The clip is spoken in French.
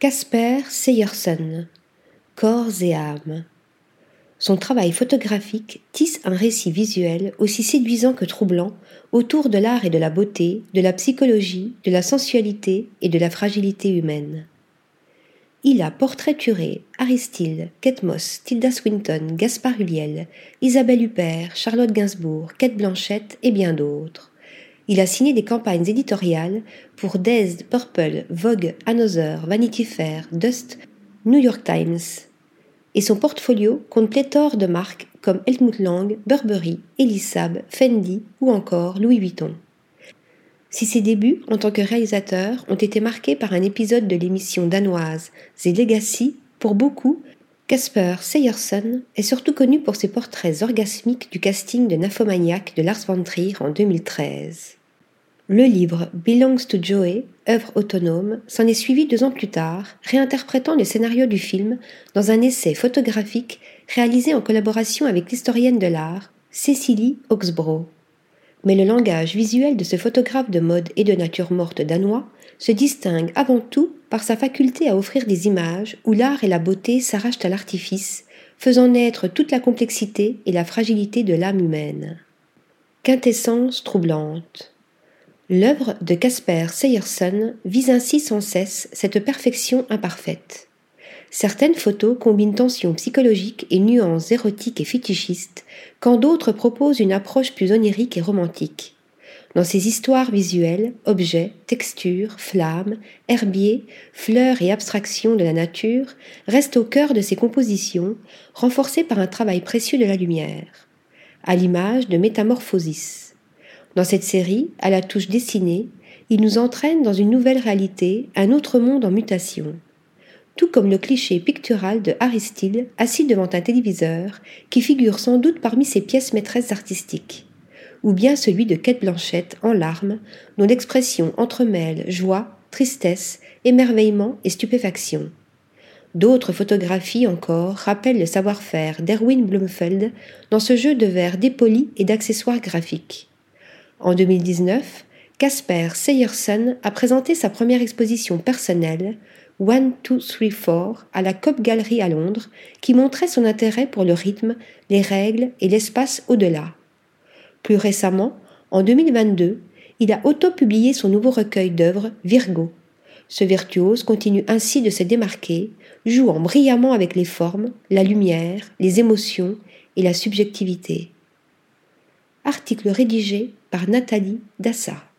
Casper Seyerson Corps et âme. Son travail photographique tisse un récit visuel aussi séduisant que troublant autour de l'art et de la beauté, de la psychologie, de la sensualité et de la fragilité humaine. Il a portraituré Aristide, Kate Moss, Tilda Swinton, Gaspard Huliel, Isabelle Huppert, Charlotte Gainsbourg, Kate Blanchette et bien d'autres. Il a signé des campagnes éditoriales pour Dazed, Purple, Vogue, Another, Vanity Fair, Dust, New York Times. Et son portfolio compte pléthore de marques comme Helmut Lang, Burberry, Elisab, Fendi ou encore Louis Vuitton. Si ses débuts en tant que réalisateur ont été marqués par un épisode de l'émission danoise The Legacy, pour beaucoup, Casper Seyerson est surtout connu pour ses portraits orgasmiques du casting de Nymphomaniac de Lars von Trier en 2013. Le livre Belongs to Joey, œuvre autonome, s'en est suivi deux ans plus tard, réinterprétant le scénario du film dans un essai photographique réalisé en collaboration avec l'historienne de l'art, Cécilie Oxbro. Mais le langage visuel de ce photographe de mode et de nature morte danois se distingue avant tout par sa faculté à offrir des images où l'art et la beauté s'arrachent à l'artifice, faisant naître toute la complexité et la fragilité de l'âme humaine. Quintessence troublante. L'œuvre de Casper Seyerson vise ainsi sans cesse cette perfection imparfaite. Certaines photos combinent tensions psychologiques et nuances érotiques et fétichistes, quand d'autres proposent une approche plus onirique et romantique. Dans ces histoires visuelles, objets, textures, flammes, herbiers, fleurs et abstractions de la nature restent au cœur de ces compositions, renforcées par un travail précieux de la lumière, à l'image de Métamorphosis. Dans cette série, à la touche dessinée, il nous entraîne dans une nouvelle réalité, un autre monde en mutation. Tout comme le cliché pictural de Aristide assis devant un téléviseur, qui figure sans doute parmi ses pièces maîtresses artistiques, ou bien celui de Kate Blanchette en larmes, dont l'expression entremêle joie, tristesse, émerveillement et stupéfaction. D'autres photographies encore rappellent le savoir-faire d'Erwin Blumfeld dans ce jeu de verre dépoli et d'accessoires graphiques. En 2019, Casper Seyerson a présenté sa première exposition personnelle, One, Two, Three, Four, à la Cop Gallery à Londres, qui montrait son intérêt pour le rythme, les règles et l'espace au-delà. Plus récemment, en 2022, il a auto-publié son nouveau recueil d'œuvres, Virgo. Ce virtuose continue ainsi de se démarquer, jouant brillamment avec les formes, la lumière, les émotions et la subjectivité. Article rédigé par Nathalie Dassa.